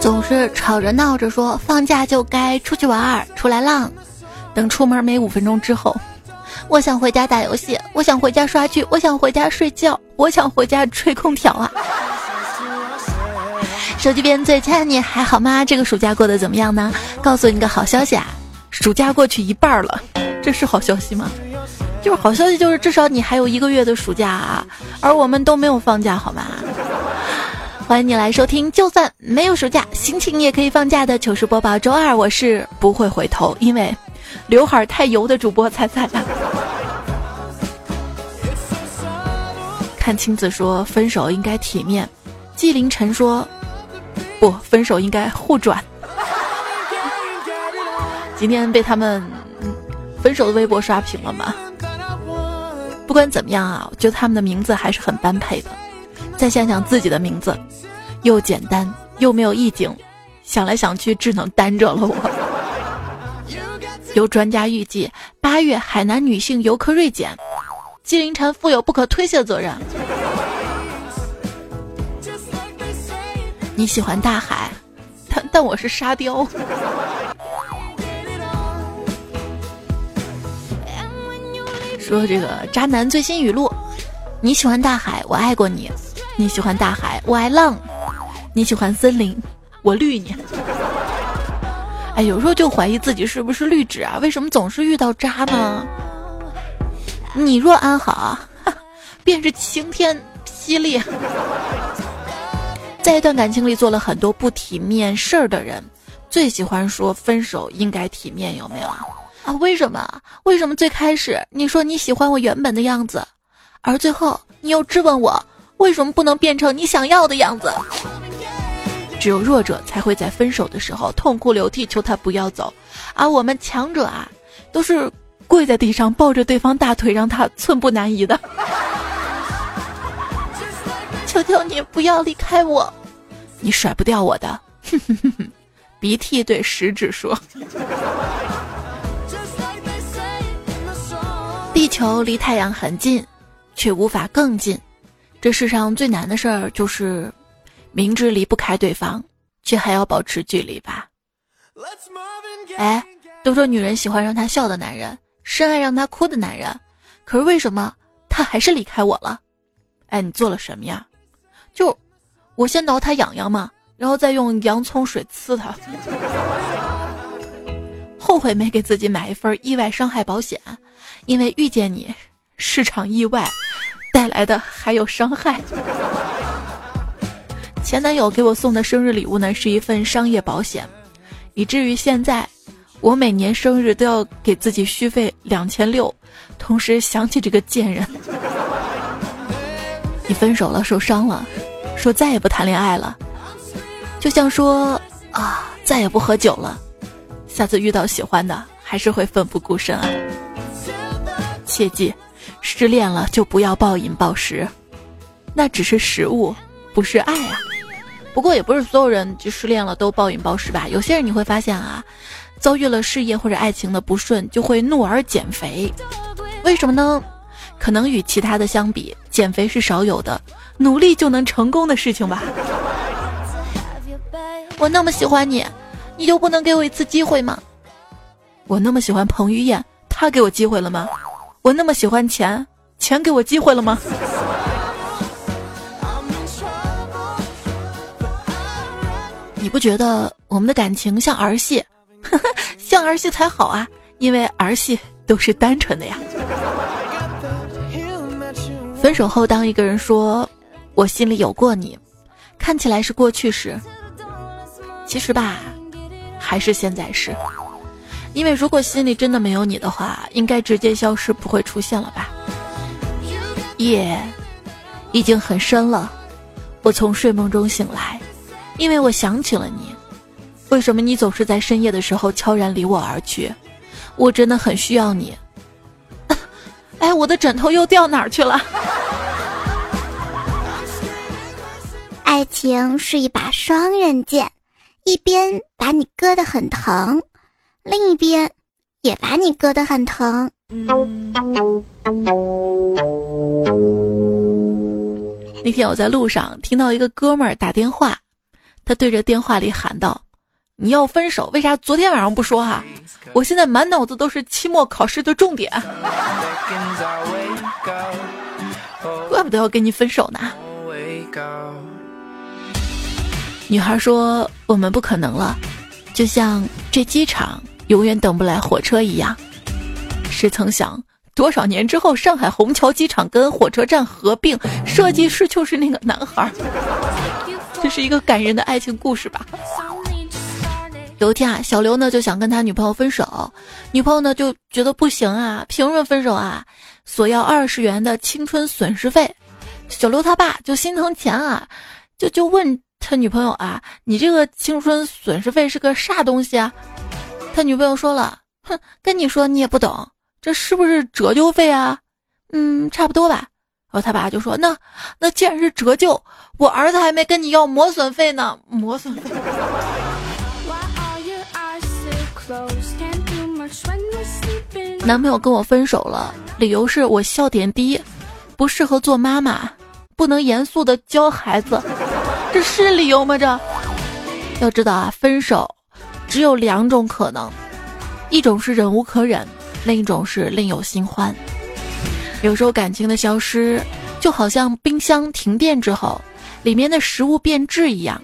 总是吵着闹着说放假就该出去玩儿，出来浪。等出门没五分钟之后，我想回家打游戏，我想回家刷剧，我想回家睡觉，我想回家吹空调啊！手机边最亲爱的你还好吗？这个暑假过得怎么样呢？告诉你个好消息啊，暑假过去一半了，这是好消息吗？就是好消息，就是至少你还有一个月的暑假啊，而我们都没有放假，好吗？欢迎你来收听，就算没有暑假，心情也可以放假的糗事播报。周二我是不会回头，因为刘海太油的主播猜猜。看青子说分手应该体面，纪凌尘说不分手应该互转。今天被他们分手的微博刷屏了吗？不管怎么样啊，我觉得他们的名字还是很般配的。再想想自己的名字，又简单又没有意境，想来想去只能单着了我。有专家预计，八月海南女性游客锐减，纪凌尘负有不可推卸的责任。你喜欢大海，但但我是沙雕。说这个渣男最新语录：你喜欢大海，我爱过你。你喜欢大海，我爱浪；你喜欢森林，我绿你。哎，有时候就怀疑自己是不是绿植啊？为什么总是遇到渣呢？你若安好，便是晴天霹雳。在一段感情里做了很多不体面事儿的人，最喜欢说分手应该体面，有没有啊？啊，为什么？为什么最开始你说你喜欢我原本的样子，而最后你又质问我？为什么不能变成你想要的样子？只有弱者才会在分手的时候痛哭流涕，求他不要走，而我们强者啊，都是跪在地上抱着对方大腿，让他寸步难移的。求求你不要离开我，你甩不掉我的。鼻涕对食指说：“球离太阳很近，却无法更近。”这世上最难的事儿就是，明知离不开对方，却还要保持距离吧。哎，都说女人喜欢让她笑的男人，深爱让她哭的男人，可是为什么他还是离开我了？哎，你做了什么呀？就我先挠他痒痒嘛，然后再用洋葱水呲他。后悔没给自己买一份意外伤害保险，因为遇见你是场意外。带来的还有伤害。前男友给我送的生日礼物呢，是一份商业保险，以至于现在我每年生日都要给自己续费两千六，同时想起这个贱人。你分手了，受伤了，说再也不谈恋爱了，就像说啊，再也不喝酒了，下次遇到喜欢的，还是会奋不顾身啊。切记。失恋了就不要暴饮暴食，那只是食物，不是爱啊。不过也不是所有人就失恋了都暴饮暴食吧。有些人你会发现啊，遭遇了事业或者爱情的不顺，就会怒而减肥。为什么呢？可能与其他的相比，减肥是少有的，努力就能成功的事情吧。我那么喜欢你，你就不能给我一次机会吗？我那么喜欢彭于晏，他给我机会了吗？我那么喜欢钱，钱给我机会了吗？你不觉得我们的感情像儿戏？像儿戏才好啊，因为儿戏都是单纯的呀。分手后，当一个人说“我心里有过你”，看起来是过去时，其实吧，还是现在时。因为如果心里真的没有你的话，应该直接消失，不会出现了吧？夜已经很深了，我从睡梦中醒来，因为我想起了你。为什么你总是在深夜的时候悄然离我而去？我真的很需要你。哎，我的枕头又掉哪儿去了？爱情是一把双刃剑，一边把你割得很疼。另一边也把你割得很疼。那天我在路上听到一个哥们儿打电话，他对着电话里喊道：“你要分手，为啥昨天晚上不说哈？我现在满脑子都是期末考试的重点，怪不得要跟你分手呢。”女孩说：“我们不可能了，就像这机场永远等不来火车一样。”谁曾想？多少年之后，上海虹桥机场跟火车站合并，设计师就是那个男孩。这是一个感人的爱情故事吧？有一天啊，小刘呢就想跟他女朋友分手，女朋友呢就觉得不行啊，凭什么分手啊？索要二十元的青春损失费。小刘他爸就心疼钱啊，就就问他女朋友啊，你这个青春损失费是个啥东西啊？他女朋友说了，哼，跟你说你也不懂。这是不是折旧费啊？嗯，差不多吧。然后他爸就说：“那那既然是折旧，我儿子还没跟你要磨损费呢。磨损费。”男朋友跟我分手了，理由是我笑点低，不适合做妈妈，不能严肃的教孩子。这是理由吗？这要知道啊，分手只有两种可能，一种是忍无可忍。另一种是另有新欢。有时候感情的消失，就好像冰箱停电之后，里面的食物变质一样。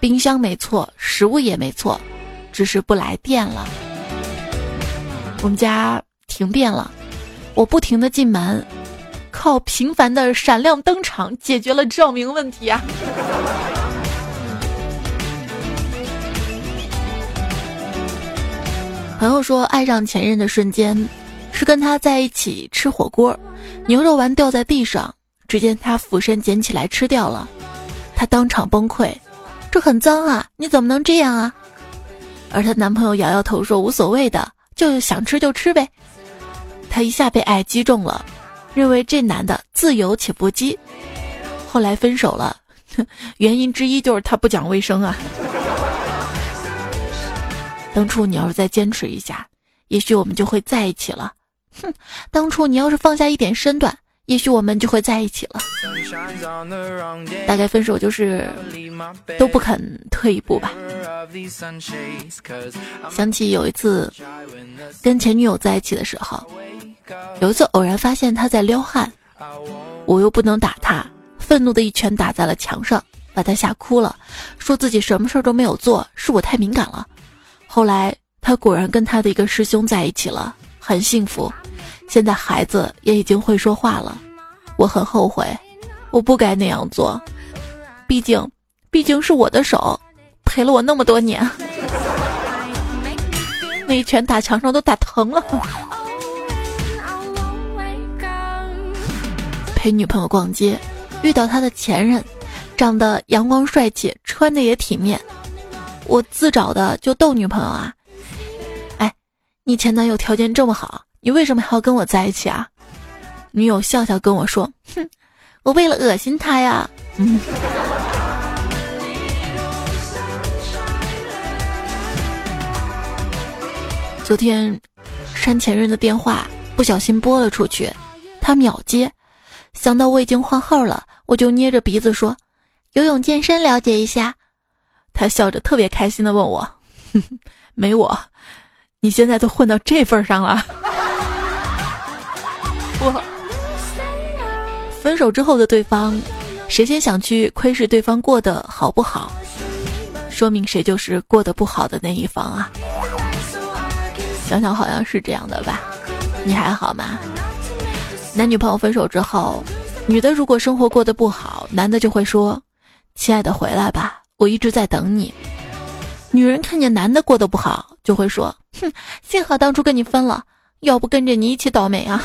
冰箱没错，食物也没错，只是不来电了。我们家停电了，我不停的进门，靠频繁的闪亮登场解决了照明问题啊。朋友说，爱上前任的瞬间，是跟他在一起吃火锅，牛肉丸掉在地上，只见他俯身捡起来吃掉了，他当场崩溃，这很脏啊，你怎么能这样啊？而她男朋友摇摇头说无所谓的，就想吃就吃呗。她一下被爱击中了，认为这男的自由且不羁，后来分手了，原因之一就是他不讲卫生啊。当初你要是再坚持一下，也许我们就会在一起了。哼，当初你要是放下一点身段，也许我们就会在一起了。大概分手就是都不肯退一步吧。想起有一次跟前女友在一起的时候，有一次偶然发现她在撩汉，我又不能打她，愤怒的一拳打在了墙上，把她吓哭了，说自己什么事儿都没有做，是我太敏感了。后来，他果然跟他的一个师兄在一起了，很幸福。现在孩子也已经会说话了。我很后悔，我不该那样做。毕竟，毕竟是我的手陪了我那么多年。那一拳打墙上都打疼了。陪女朋友逛街，遇到他的前任，长得阳光帅气，穿的也体面。我自找的就逗女朋友啊，哎，你前男友条件这么好，你为什么还要跟我在一起啊？女友笑笑跟我说，哼，我为了恶心他呀。嗯。昨天删前任的电话不小心拨了出去，他秒接，想到我已经换号了，我就捏着鼻子说，游泳健身了解一下。他笑着特别开心的问我：“没我，你现在都混到这份上了。”我分手之后的对方，谁先想去窥视对方过得好不好，说明谁就是过得不好的那一方啊。想想好像是这样的吧？你还好吗？男女朋友分手之后，女的如果生活过得不好，男的就会说：“亲爱的，回来吧。”我一直在等你。女人看见男的过得不好，就会说：“哼，幸好当初跟你分了，要不跟着你一起倒霉啊。”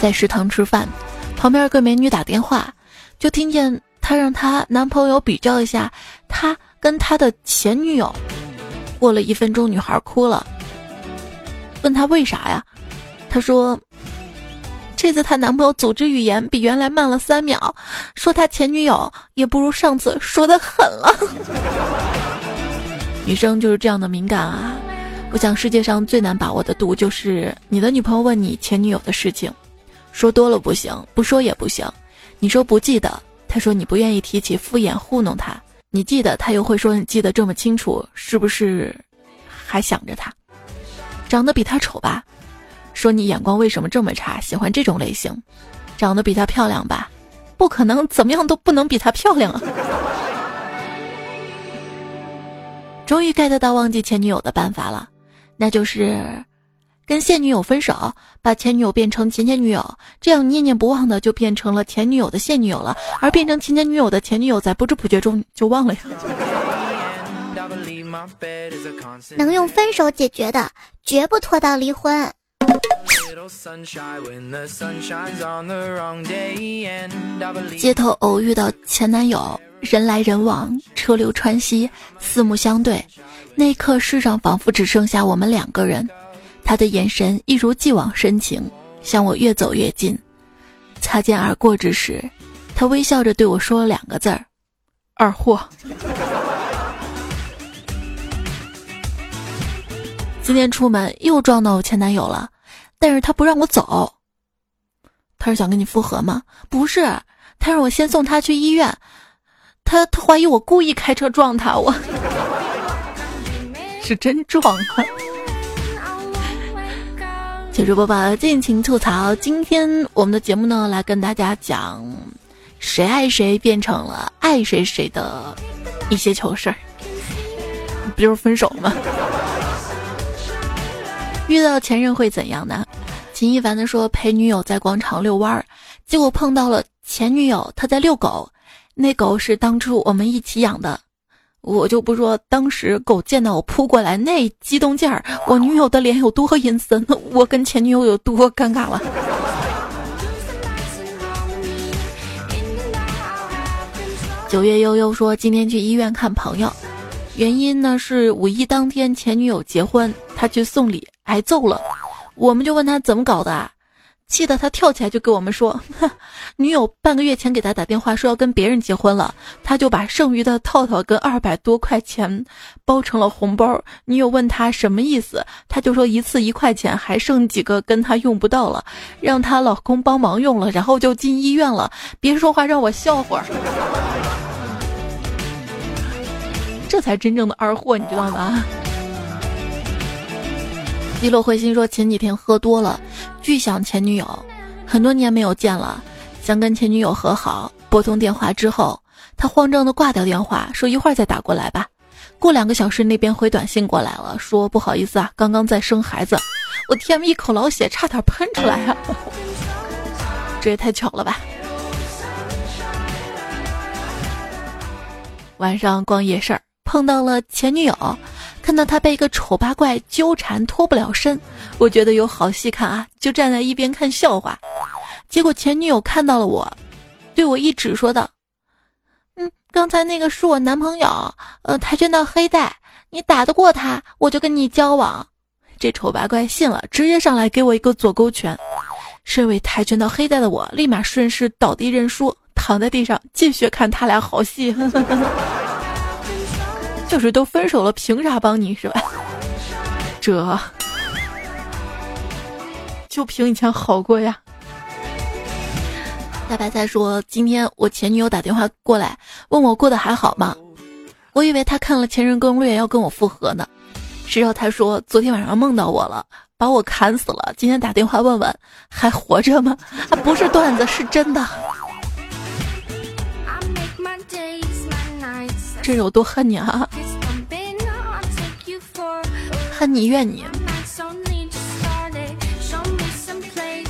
在食堂吃饭，旁边有个美女打电话，就听见她让她男朋友比较一下她跟她的前女友。过了一分钟，女孩哭了，问她为啥呀？她说。这次她男朋友组织语言比原来慢了三秒，说他前女友也不如上次说的狠了。女生就是这样的敏感啊，我想世界上最难把握的度，就是你的女朋友问你前女友的事情，说多了不行，不说也不行。你说不记得，她说你不愿意提起，敷衍糊弄她。你记得，她又会说你记得这么清楚，是不是还想着他？长得比他丑吧？说你眼光为什么这么差，喜欢这种类型？长得比她漂亮吧？不可能，怎么样都不能比她漂亮啊！终于 get 到忘记前女友的办法了，那就是跟现女友分手，把前女友变成前前女友，这样念念不忘的就变成了前女友的现女友了，而变成前前女友的前女友在不知不觉中就忘了呀。能用分手解决的，绝不拖到离婚。街头偶遇到前男友，人来人往，车流川西，四目相对，那一刻世上仿佛只剩下我们两个人。他的眼神一如既往深情，向我越走越近。擦肩而过之时，他微笑着对我说了两个字儿：“二货。”今天出门又撞到我前男友了，但是他不让我走。他是想跟你复合吗？不是，他让我先送他去医院。他他怀疑我故意开车撞他，我是真撞啊！结束播报，尽情吐槽。今天我们的节目呢，来跟大家讲谁爱谁变成了爱谁谁的一些糗事儿，不就是分手吗？遇到前任会怎样呢？秦一凡的说陪女友在广场遛弯儿，结果碰到了前女友，她在遛狗，那狗是当初我们一起养的，我就不说当时狗见到我扑过来那激动劲儿，我女友的脸有多阴森，我跟前女友有多尴尬了。九月悠悠说今天去医院看朋友，原因呢是五一当天前女友结婚，他去送礼。挨揍了，我们就问他怎么搞的，啊？气得他跳起来就跟我们说：“女友半个月前给他打电话说要跟别人结婚了，他就把剩余的套套跟二百多块钱包成了红包。女友问他什么意思，他就说一次一块钱，还剩几个跟他用不到了，让她老公帮忙用了，然后就进医院了。别说话，让我笑会儿，这才真正的二货，你知道吗？”低落灰心说：“前几天喝多了，巨想前女友，很多年没有见了，想跟前女友和好。拨通电话之后，他慌张的挂掉电话，说一会儿再打过来吧。过两个小时，那边回短信过来了，说不好意思啊，刚刚在生孩子。我天，一口老血差点喷出来啊！这也太巧了吧！晚上逛夜市儿，碰到了前女友。”看到他被一个丑八怪纠缠脱不了身，我觉得有好戏看啊，就站在一边看笑话。结果前女友看到了我，对我一指说道：“嗯，刚才那个是我男朋友，呃，跆拳道黑带，你打得过他，我就跟你交往。”这丑八怪信了，直接上来给我一个左勾拳。身为跆拳道黑带的我，立马顺势倒地认输，躺在地上继续看他俩好戏。就是都分手了，凭啥帮你是吧？这就凭以前好过呀。大白菜说：“今天我前女友打电话过来，问我过得还好吗？我以为他看了《前任攻略》要跟我复合呢。谁知道他说昨天晚上梦到我了，把我砍死了。今天打电话问问还活着吗？啊，不是段子，是真的。这有多恨你啊！”恨你怨你。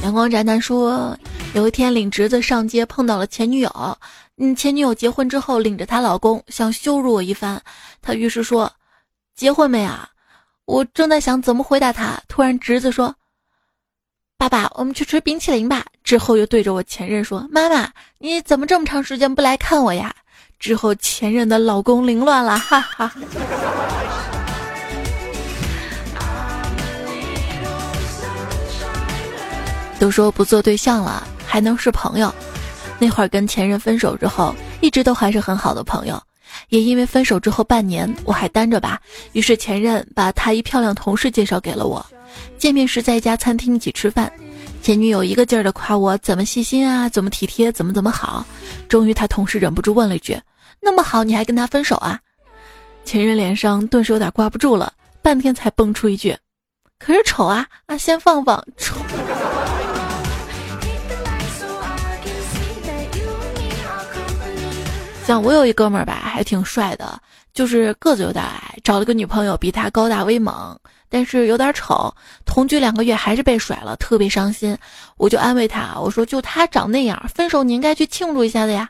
阳光宅男说，有一天领侄子上街碰到了前女友，嗯，前女友结婚之后领着她老公想羞辱我一番，他于是说：“结婚没啊？”我正在想怎么回答他，突然侄子说：“爸爸，我们去吃冰淇淋吧。”之后又对着我前任说：“妈妈，你怎么这么长时间不来看我呀？”之后前任的老公凌乱了，哈哈。都说不做对象了，还能是朋友。那会儿跟前任分手之后，一直都还是很好的朋友。也因为分手之后半年我还单着吧，于是前任把他一漂亮同事介绍给了我。见面时在一家餐厅一起吃饭，前女友一个劲儿的夸我怎么细心啊，怎么体贴，怎么怎么好。终于他同事忍不住问了一句：“那么好，你还跟他分手啊？”前任脸上顿时有点挂不住了，半天才蹦出一句：“可是丑啊啊，先放放丑。”像我有一哥们儿吧，还挺帅的，就是个子有点矮，找了个女朋友比他高大威猛，但是有点丑。同居两个月还是被甩了，特别伤心。我就安慰他，我说就他长那样，分手你应该去庆祝一下的呀。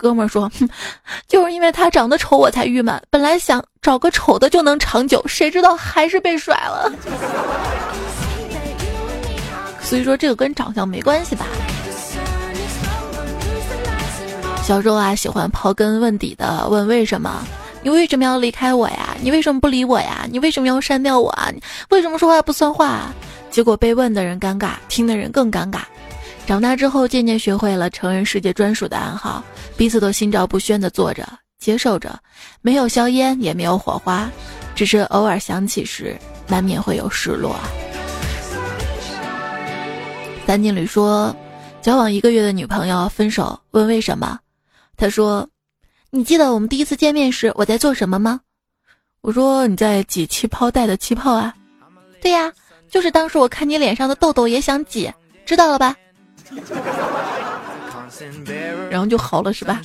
哥们儿说，哼，就是因为他长得丑我才郁闷，本来想找个丑的就能长久，谁知道还是被甩了。所以说这个跟长相没关系吧。小时候啊，喜欢刨根问底的问为什么？你为什么要离开我呀？你为什么不理我呀？你为什么要删掉我啊？为什么说话不算话？结果被问的人尴尬，听的人更尴尬。长大之后，渐渐学会了成人世界专属的暗号，彼此都心照不宣的做着，接受着，没有硝烟，也没有火花，只是偶尔想起时，难免会有失落。三经理说，交往一个月的女朋友分手，问为什么？他说：“你记得我们第一次见面时我在做什么吗？”我说：“你在挤气泡袋的气泡啊。”对呀，就是当时我看你脸上的痘痘也想挤，知道了吧？然后就好了是吧？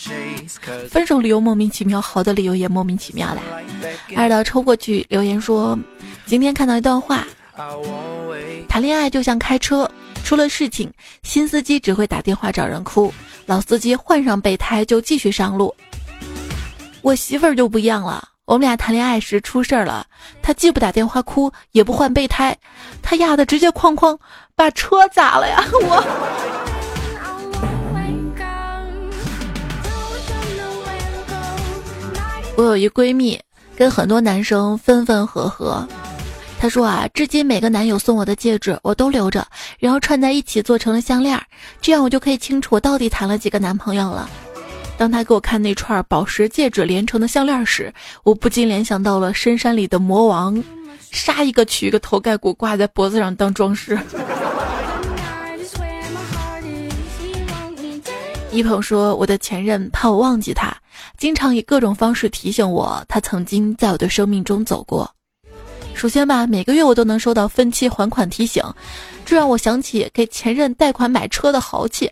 分手理由莫名其妙，好的理由也莫名其妙的。二的抽过去留言说：“今天看到一段话，谈恋爱就像开车，出了事情，新司机只会打电话找人哭。”老司机换上备胎就继续上路，我媳妇儿就不一样了。我们俩谈恋爱时出事儿了，她既不打电话哭，也不换备胎，她压的直接哐哐把车砸了呀！我，我有一闺蜜，跟很多男生分分合合。她说啊，至今每个男友送我的戒指我都留着，然后串在一起做成了项链，这样我就可以清楚我到底谈了几个男朋友了。当他给我看那串宝石戒指连成的项链时，我不禁联想到了深山里的魔王，杀一个取一个头盖骨挂在脖子上当装饰。一鹏说，我的前任怕我忘记他，经常以各种方式提醒我他曾经在我的生命中走过。首先吧，每个月我都能收到分期还款提醒，这让我想起给前任贷款买车的豪气。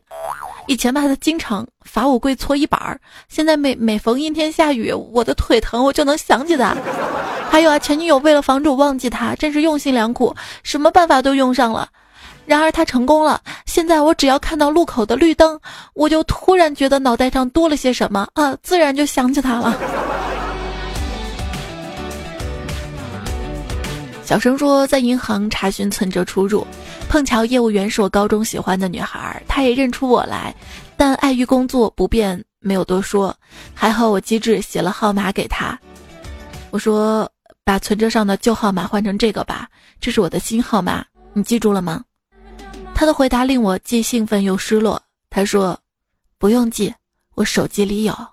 以前吧，他经常罚我跪搓衣板儿，现在每每逢阴天下雨，我的腿疼，我就能想起他。还有啊，前女友为了防止我忘记他，真是用心良苦，什么办法都用上了。然而他成功了，现在我只要看到路口的绿灯，我就突然觉得脑袋上多了些什么啊，自然就想起他了。小声说，在银行查询存折出入，碰巧业务员是我高中喜欢的女孩，她也认出我来，但碍于工作不便，没有多说。还好我机智，写了号码给她。我说，把存折上的旧号码换成这个吧，这是我的新号码，你记住了吗？她的回答令我既兴奋又失落。她说，不用记，我手机里有。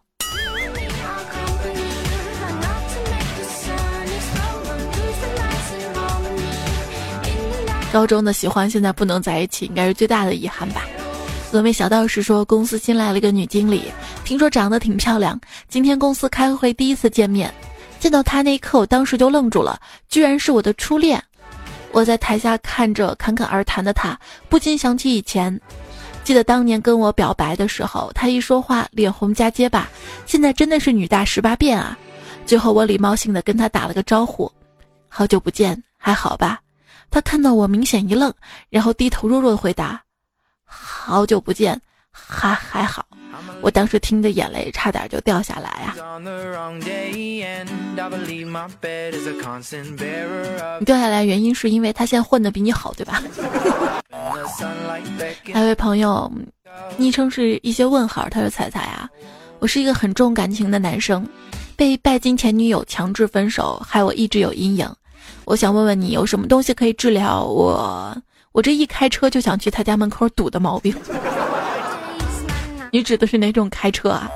高中的喜欢现在不能在一起，应该是最大的遗憾吧。峨眉小道士说，公司新来了一个女经理，听说长得挺漂亮。今天公司开会第一次见面，见到她那一刻，我当时就愣住了，居然是我的初恋。我在台下看着侃侃而谈的她，不禁想起以前，记得当年跟我表白的时候，她一说话脸红加结巴，现在真的是女大十八变啊。最后我礼貌性的跟她打了个招呼，好久不见，还好吧？他看到我，明显一愣，然后低头弱弱的回答：“好久不见，还还好。”我当时听的眼泪差点就掉下来啊！你掉下来原因是因为他现在混的比你好，对吧？还 有位朋友，昵称是一些问号，他说：“彩彩啊，我是一个很重感情的男生，被拜金前女友强制分手，害我一直有阴影。”我想问问你，有什么东西可以治疗我？我这一开车就想去他家门口堵的毛病。你指的是哪种开车啊？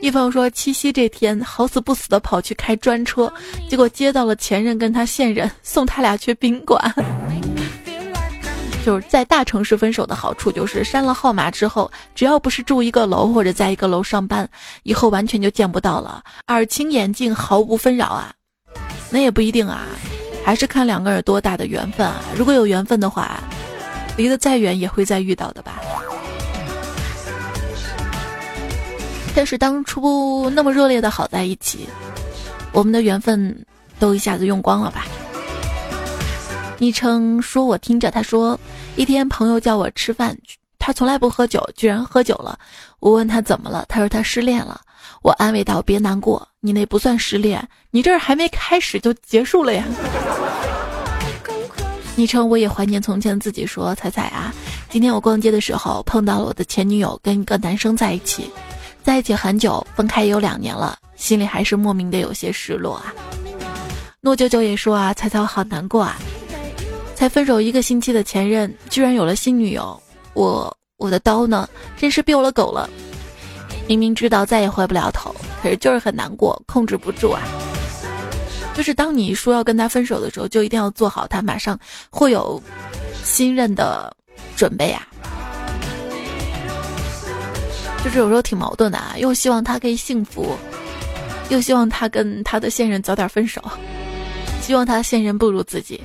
一朋友说七夕这天好死不死的跑去开专车，结果接到了前任跟他现任送他俩去宾馆。就是在大城市分手的好处就是删了号码之后，只要不是住一个楼或者在一个楼上班，以后完全就见不到了，耳清眼净，毫无纷扰啊。那也不一定啊，还是看两个人多大的缘分啊。如果有缘分的话，离得再远也会再遇到的吧。但是当初那么热烈的好在一起，我们的缘分都一下子用光了吧？昵称说我听着，他说一天朋友叫我吃饭，他从来不喝酒，居然喝酒了。我问他怎么了，他说他失恋了。我安慰道别难过，你那不算失恋，你这还没开始就结束了呀。昵称我也怀念从前自己说彩彩啊，今天我逛街的时候碰到了我的前女友跟一个男生在一起。在一起很久，分开也有两年了，心里还是莫名的有些失落啊。诺九九也说啊，彩彩我好难过啊，才分手一个星期的前任居然有了新女友，我我的刀呢，真是丢了狗了。明明知道再也回不了头，可是就是很难过，控制不住啊。就是当你说要跟他分手的时候，就一定要做好他马上会有新任的准备啊。就是有时候挺矛盾的啊，又希望他可以幸福，又希望他跟他的现任早点分手，希望他现任不如自己。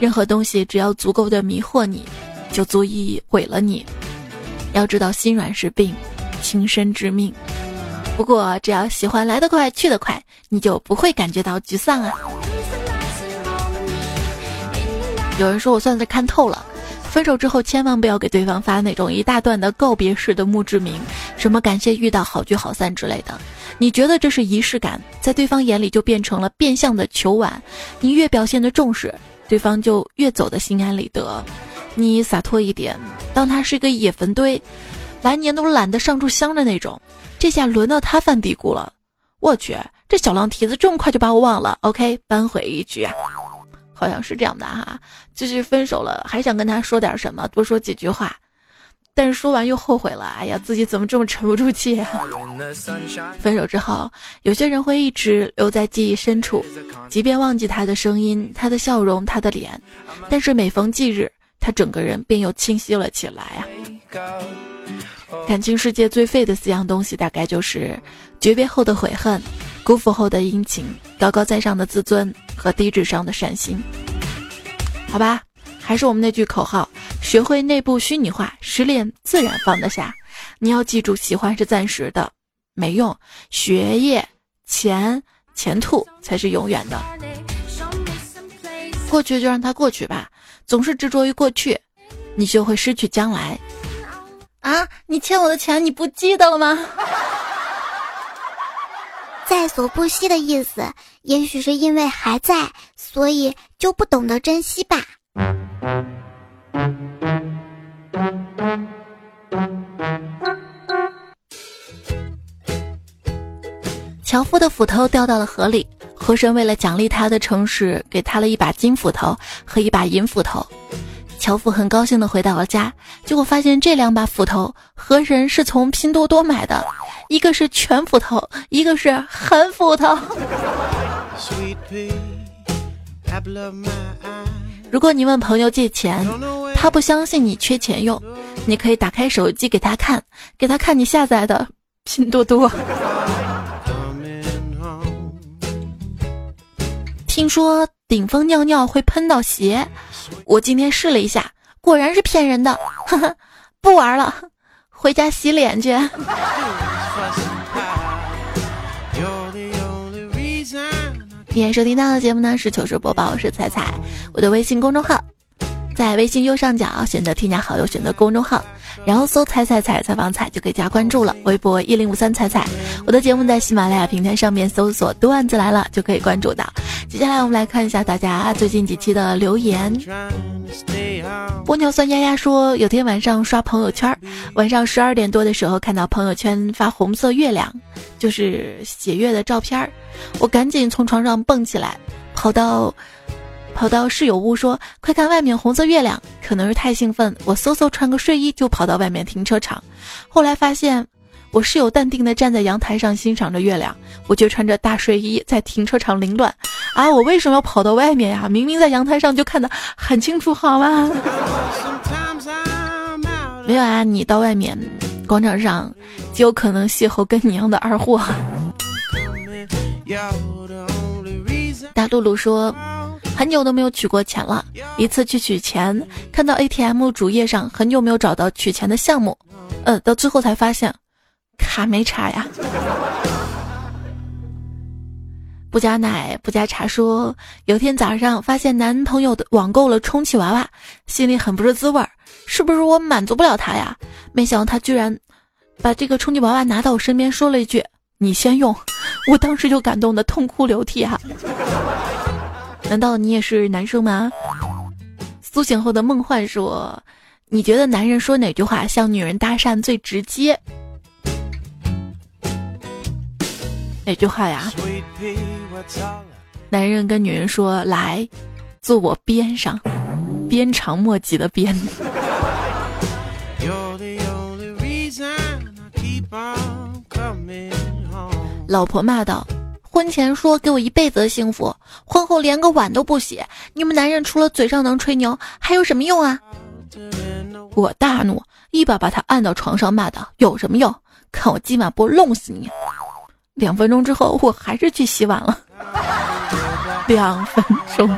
任何东西只要足够的迷惑你，就足以毁了你。要知道心软是病，情深致命。不过只要喜欢来得快去得快，你就不会感觉到沮丧啊。有人说我算是看透了，分手之后千万不要给对方发那种一大段的告别式的墓志铭，什么感谢遇到好聚好散之类的。你觉得这是仪式感，在对方眼里就变成了变相的求挽。你越表现的重视，对方就越走的心安理得。你洒脱一点，当他是一个野坟堆，来年都懒得上柱香的那种，这下轮到他犯嘀咕了。我去，这小浪蹄子这么快就把我忘了？OK，扳回一局。好像是这样的哈，就是分手了，还想跟他说点什么，多说几句话，但是说完又后悔了。哎呀，自己怎么这么沉不住气？啊 分手之后，有些人会一直留在记忆深处，即便忘记他的声音、他的笑容、他的脸，但是每逢忌日，他整个人便又清晰了起来啊。感情世界最废的四样东西，大概就是诀别后的悔恨。辜负后的殷勤，高高在上的自尊和低智商的善心，好吧，还是我们那句口号：学会内部虚拟化，失恋自然放得下。你要记住，喜欢是暂时的，没用；学业、钱、前途才是永远的。过去就让它过去吧，总是执着于过去，你就会失去将来。啊，你欠我的钱，你不记得了吗？在所不惜的意思，也许是因为还在，所以就不懂得珍惜吧。樵夫的斧头掉到了河里，河神为了奖励他的诚实，给他了一把金斧头和一把银斧头。樵夫很高兴的回到了家，结果发现这两把斧头河神是从拼多多买的。一个是全斧头，一个是狠斧头。如果你问朋友借钱，他不相信你缺钱用，你可以打开手机给他看，给他看你下载的拼多多。听说顶峰尿尿会喷到鞋，我今天试了一下，果然是骗人的。不玩了，回家洗脸去。今天收听到的节目呢是糗事播报，我是彩彩，我的微信公众号在微信右上角选择添加好友，选择公众号，然后搜“彩彩彩采访彩”就可以加关注了。微博一零五三彩彩，我的节目在喜马拉雅平台上面搜索“段子来了”就可以关注到。接下来我们来看一下大家最近几期的留言。玻尿酸丫丫说，有天晚上刷朋友圈，晚上十二点多的时候看到朋友圈发红色月亮，就是血月的照片儿，我赶紧从床上蹦起来，跑到跑到室友屋说：“快看外面红色月亮，可能是太兴奋，我嗖嗖穿个睡衣就跑到外面停车场。后来发现，我室友淡定地站在阳台上欣赏着月亮，我却穿着大睡衣在停车场凌乱。啊，我为什么要跑到外面呀？明明在阳台上就看得很清楚，好吗？没有啊，你到外面广场上，极有可能邂逅跟你一样的二货。大露露说，很久都没有取过钱了。一次去取钱，看到 ATM 主页上很久没有找到取钱的项目，呃，到最后才发现卡没插呀。不加奶不加茶说，有天早上发现男朋友的网购了充气娃娃，心里很不是滋味儿，是不是我满足不了他呀？没想到他居然把这个充气娃娃拿到我身边，说了一句：“你先用。”我当时就感动的痛哭流涕啊！难道你也是男生吗？苏醒后的梦幻说：“你觉得男人说哪句话向女人搭讪最直接？哪句话呀？男人跟女人说：‘来，坐我边上，鞭长莫及的鞭。’老婆骂道：“婚前说给我一辈子的幸福，婚后连个碗都不洗，你们男人除了嘴上能吹牛，还有什么用啊？”我大怒，一把把他按到床上，骂道：“有什么用？看我今晚不弄死你！”两分钟之后，我还是去洗碗了。两分钟。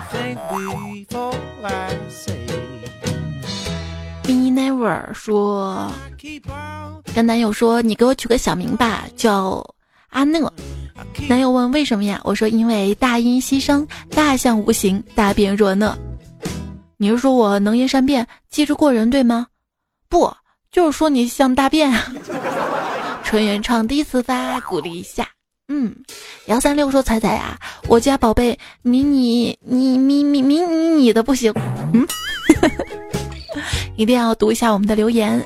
Me never 说，跟男友说：“你给我取个小名吧，叫。”阿讷，男友问为什么呀？我说因为大音希声，大象无形，大便若讷。你是说我能言善辩，机智过人，对吗？不，就是说你像大便。纯原创第一次发，鼓励一下。嗯，幺三六说彩彩呀，我家宝贝迷你，你迷迷迷你你的不行。嗯，一定要读一下我们的留言，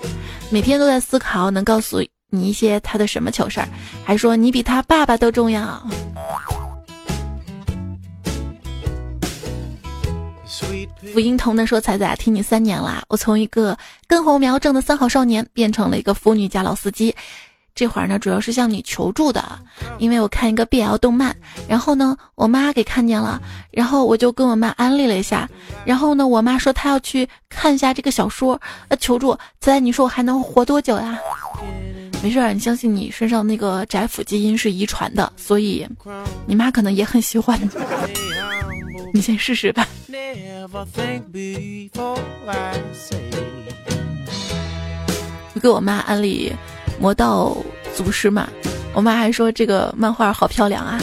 每天都在思考，能告诉。你一些他的什么糗事儿，还说你比他爸爸都重要。福音童的说：“彩彩，听你三年了，我从一个根红苗正的三好少年，变成了一个腐女加老司机。”这会儿呢，主要是向你求助的，因为我看一个 BL 动漫，然后呢，我妈给看见了，然后我就跟我妈安利了一下，然后呢，我妈说她要去看一下这个小说，呃，求助，仔仔，你说我还能活多久呀？没事，你相信你身上那个宅腐基因是遗传的，所以你妈可能也很喜欢你，你先试试吧。我给我妈安利。魔道祖师嘛，我妈还说这个漫画好漂亮啊。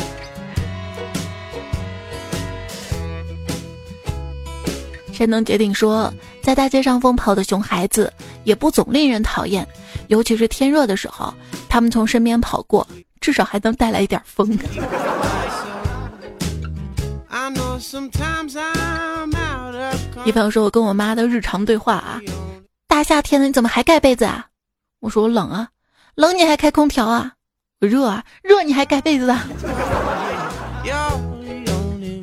谁能决定说，在大街上疯跑的熊孩子也不总令人讨厌，尤其是天热的时候，他们从身边跑过，至少还能带来一点风。一朋友说，我跟我妈的日常对话啊，大夏天的你怎么还盖被子啊？我说我冷啊。冷你还开空调啊？热啊，热你还盖被子啊？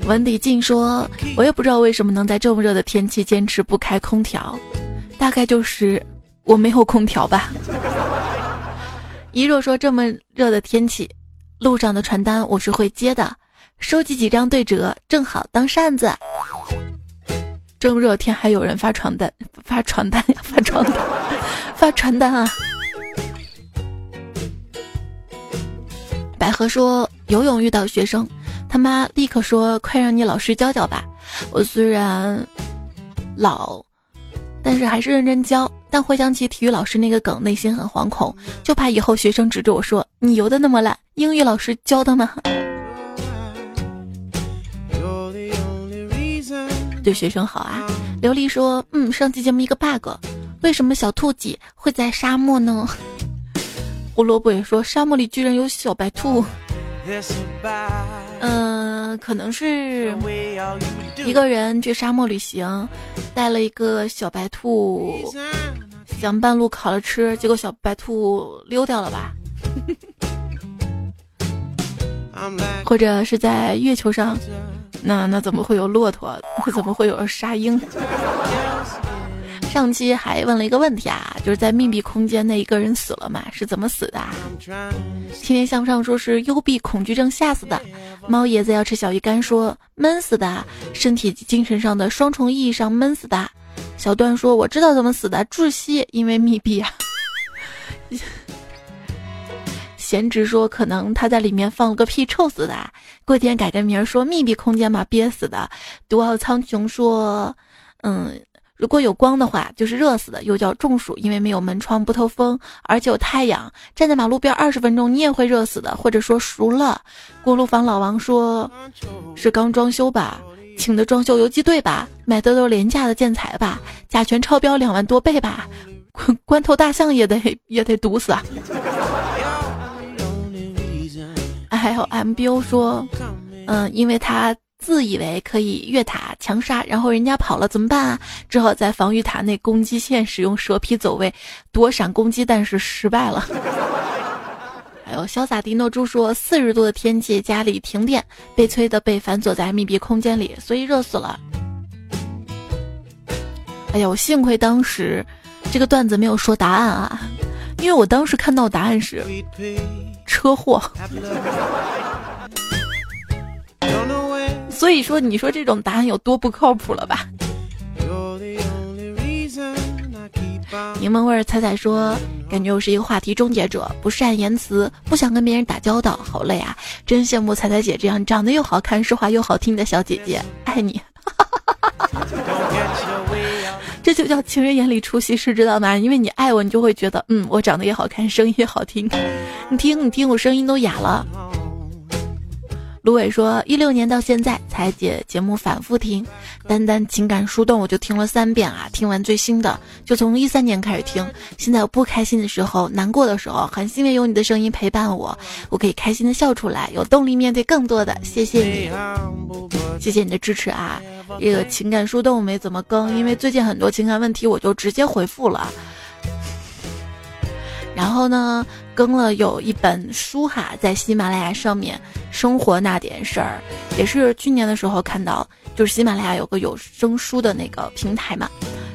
文迪静说：“我也不知道为什么能在这么热的天气坚持不开空调，大概就是我没有空调吧。”一若说：“这么热的天气，路上的传单我是会接的，收集几张对折，正好当扇子。”这么热天还有人发传单？发传单呀？发传单？发传单啊？百合说游泳遇到学生，他妈立刻说：“快让你老师教教吧。”我虽然老，但是还是认真教。但回想起体育老师那个梗，内心很惶恐，就怕以后学生指着我说：“你游的那么烂，英语老师教的吗？” 对学生好啊。琉璃说：“嗯，上期节目一个 bug，为什么小兔几会在沙漠呢？”胡萝卜也说：“沙漠里居然有小白兔。”嗯，可能是一个人去沙漠旅行，带了一个小白兔，想半路烤了吃，结果小白兔溜掉了吧？或者是在月球上，那那怎么会有骆驼？怎么会有沙鹰？上期还问了一个问题啊，就是在密闭空间那一个人死了嘛，是怎么死的？天天向上说是幽闭恐惧症吓死的。猫爷子要吃小鱼干说闷死的，身体精神上的双重意义上闷死的。小段说我知道怎么死的，窒息，因为密闭啊。贤侄说可能他在里面放了个屁，臭死的。过天改个名说密闭空间嘛，憋死的。独傲苍穹说，嗯。如果有光的话，就是热死的，又叫中暑，因为没有门窗不透风，而且有太阳，站在马路边二十分钟你也会热死的，或者说熟了。锅炉房老王说，是刚装修吧，请的装修游击队吧，买的都是廉价的建材吧，甲醛超标两万多倍吧，关头大象也得 也得毒死啊。还有 MBO 说，嗯，因为他。自以为可以越塔强杀，然后人家跑了怎么办啊？只好在防御塔内攻击线使用蛇皮走位躲闪攻击，但是失败了。还有潇洒迪诺猪说，四十度的天气家里停电，被催的被反锁在密闭空间里，所以热死了。哎呀，我幸亏当时这个段子没有说答案啊，因为我当时看到答案是车祸。所以说，你说这种答案有多不靠谱了吧？柠檬味儿彩彩说，感觉我是一个话题终结者，不善言辞，不想跟别人打交道，好累啊！真羡慕彩彩姐这样长得又好看、说话又好听的小姐姐，爱你！这就叫情人眼里出西施，知道吗？因为你爱我，你就会觉得，嗯，我长得也好看，声音也好听。你听，你听，我声音都哑了。芦苇说：“一六年到现在，才姐节目反复听，单单情感树洞我就听了三遍啊！听完最新的，就从一三年开始听。现在我不开心的时候、难过的时候，很欣慰有你的声音陪伴我，我可以开心的笑出来，有动力面对更多的。谢谢你，谢谢你的支持啊！这个情感树洞没怎么更，因为最近很多情感问题，我就直接回复了。”然后呢，更了有一本书哈，在喜马拉雅上面，生活那点事儿，也是去年的时候看到，就是喜马拉雅有个有声书的那个平台嘛，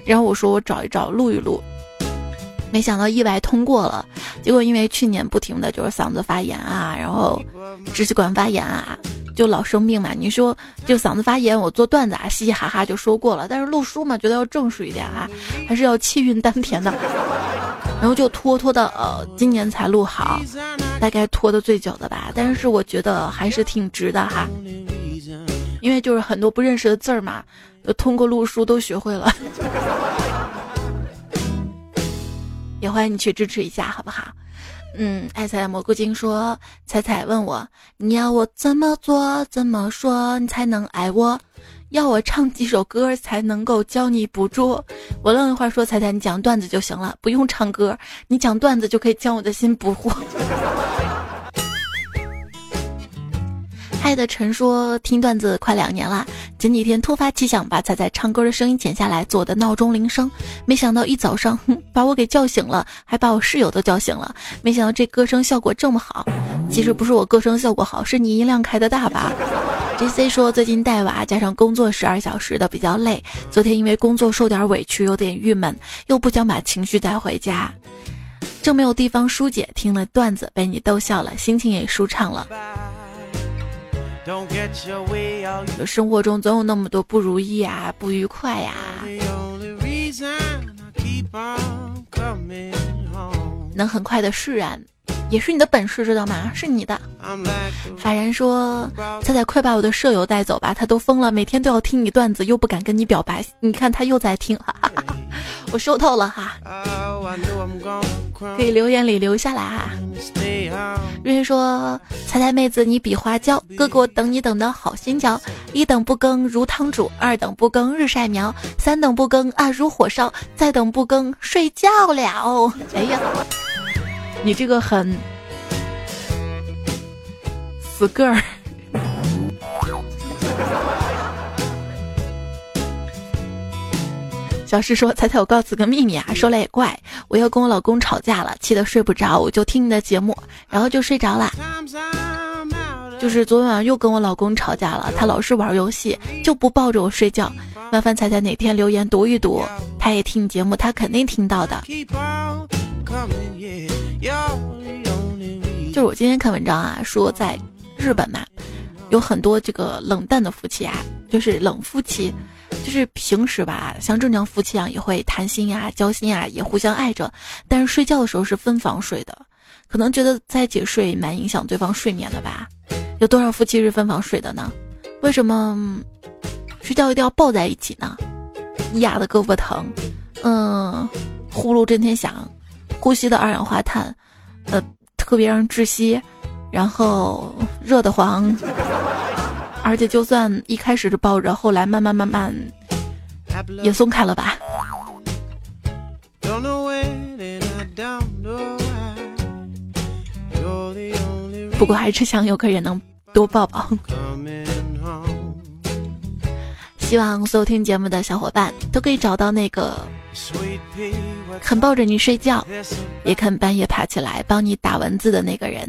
然后我说我找一找录一录，没想到意外通过了，结果因为去年不停的就是嗓子发炎啊，然后支气管发炎啊。就老生病嘛，你说就嗓子发炎，我做段子啊，嘻嘻哈哈就说过了。但是录书嘛，觉得要正式一点啊，还是要气韵丹田的。然后就拖拖到呃今年才录好，大概拖的最久的吧。但是我觉得还是挺值的哈，因为就是很多不认识的字儿嘛，通过录书都学会了。也欢迎你去支持一下，好不好？嗯，爱彩蘑菇精说：“彩彩问我，你要我怎么做、怎么说，你才能爱我？要我唱几首歌才能够教你捕捉？”我愣一会儿说：“彩彩，你讲段子就行了，不用唱歌，你讲段子就可以将我的心捕获。”爱的陈说：“听段子快两年了，前几天突发奇想把彩彩唱歌的声音剪下来做我的闹钟铃声，没想到一早上把我给叫醒了，还把我室友都叫醒了。没想到这歌声效果这么好，其实不是我歌声效果好，是你音量开的大吧？”J C 说：“最近带娃加上工作十二小时的比较累，昨天因为工作受点委屈，有点郁闷，又不想把情绪带回家，正没有地方疏解，听了段子被你逗笑了，心情也舒畅了。”生活中总有那么多不如意啊，不愉快呀。能很快的释然，也是你的本事，知道吗？是你的。法然说：“菜菜，快把我的舍友带走吧，他都疯了，每天都要听你段子，又不敢跟你表白。你看他又在听，哈哈哈。我收到了哈。”可以留言里留下来啊。瑞瑞说：“彩彩妹子，你比花娇，哥哥等你等的好心焦。一等不更如汤煮，二等不更日晒苗，三等不更啊如火烧，再等不更睡觉了。”哎呀，你这个很死个儿。小诗说：“彩彩，我告诉个秘密啊，说来也怪，我又跟我老公吵架了，气得睡不着，我就听你的节目，然后就睡着了。就是昨晚又跟我老公吵架了，他老是玩游戏，就不抱着我睡觉。麻烦彩彩哪天留言读一读，他也听你节目，他肯定听到的。就是我今天看文章啊，说在日本嘛，有很多这个冷淡的夫妻啊，就是冷夫妻，就是平时吧，像正常夫妻啊，也会谈心呀、交心啊，也互相爱着，但是睡觉的时候是分房睡的，可能觉得在一起睡蛮影响对方睡眠的吧？有多少夫妻是分房睡的呢？为什么睡觉一定要抱在一起呢？压的胳膊疼，嗯，呼噜震天响，呼吸的二氧化碳，呃。特别让人窒息，然后热得慌，而且就算一开始是抱着，后来慢慢慢慢也松开了吧。不过还是想有个人能多抱抱。希望所有听节目的小伙伴都可以找到那个。肯抱着你睡觉，也肯半夜爬起来帮你打蚊子的那个人。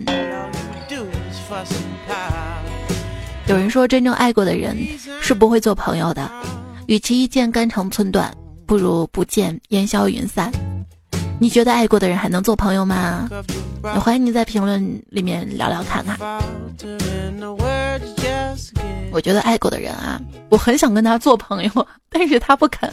有人说，真正爱过的人是不会做朋友的。与其一见肝肠寸断，不如不见烟消云散。你觉得爱过的人还能做朋友吗？欢迎你在评论里面聊聊看看。我觉得爱过的人啊，我很想跟他做朋友，但是他不肯。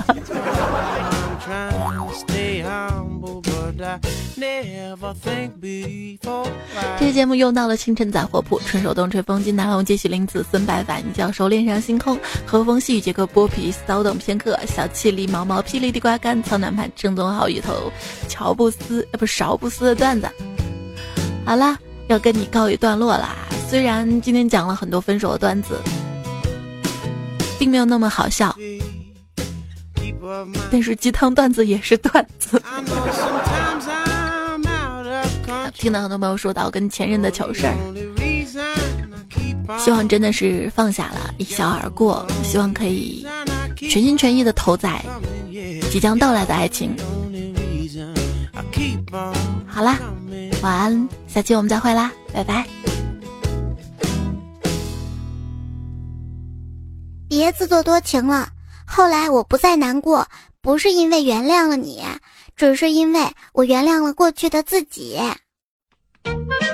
这期节目用到了清晨杂货铺，纯手动吹风机，南龙接续林子孙白反教授恋上星空，和风细雨杰克剥皮骚动片刻，小气狸毛毛霹雳地瓜干苍南盘正宗好芋头，乔布斯呃不勺布斯的段子。好啦，要跟你告一段落啦。虽然今天讲了很多分手的段子，并没有那么好笑。但是鸡汤段子也是段子。听到很多朋友说到跟前任的糗事儿，希望真的是放下了，一笑而过。希望可以全心全意的投在即将到来的爱情。好啦，晚安，下期我们再会啦，拜拜。别自作多情了。后来我不再难过，不是因为原谅了你，只是因为我原谅了过去的自己。Thank you.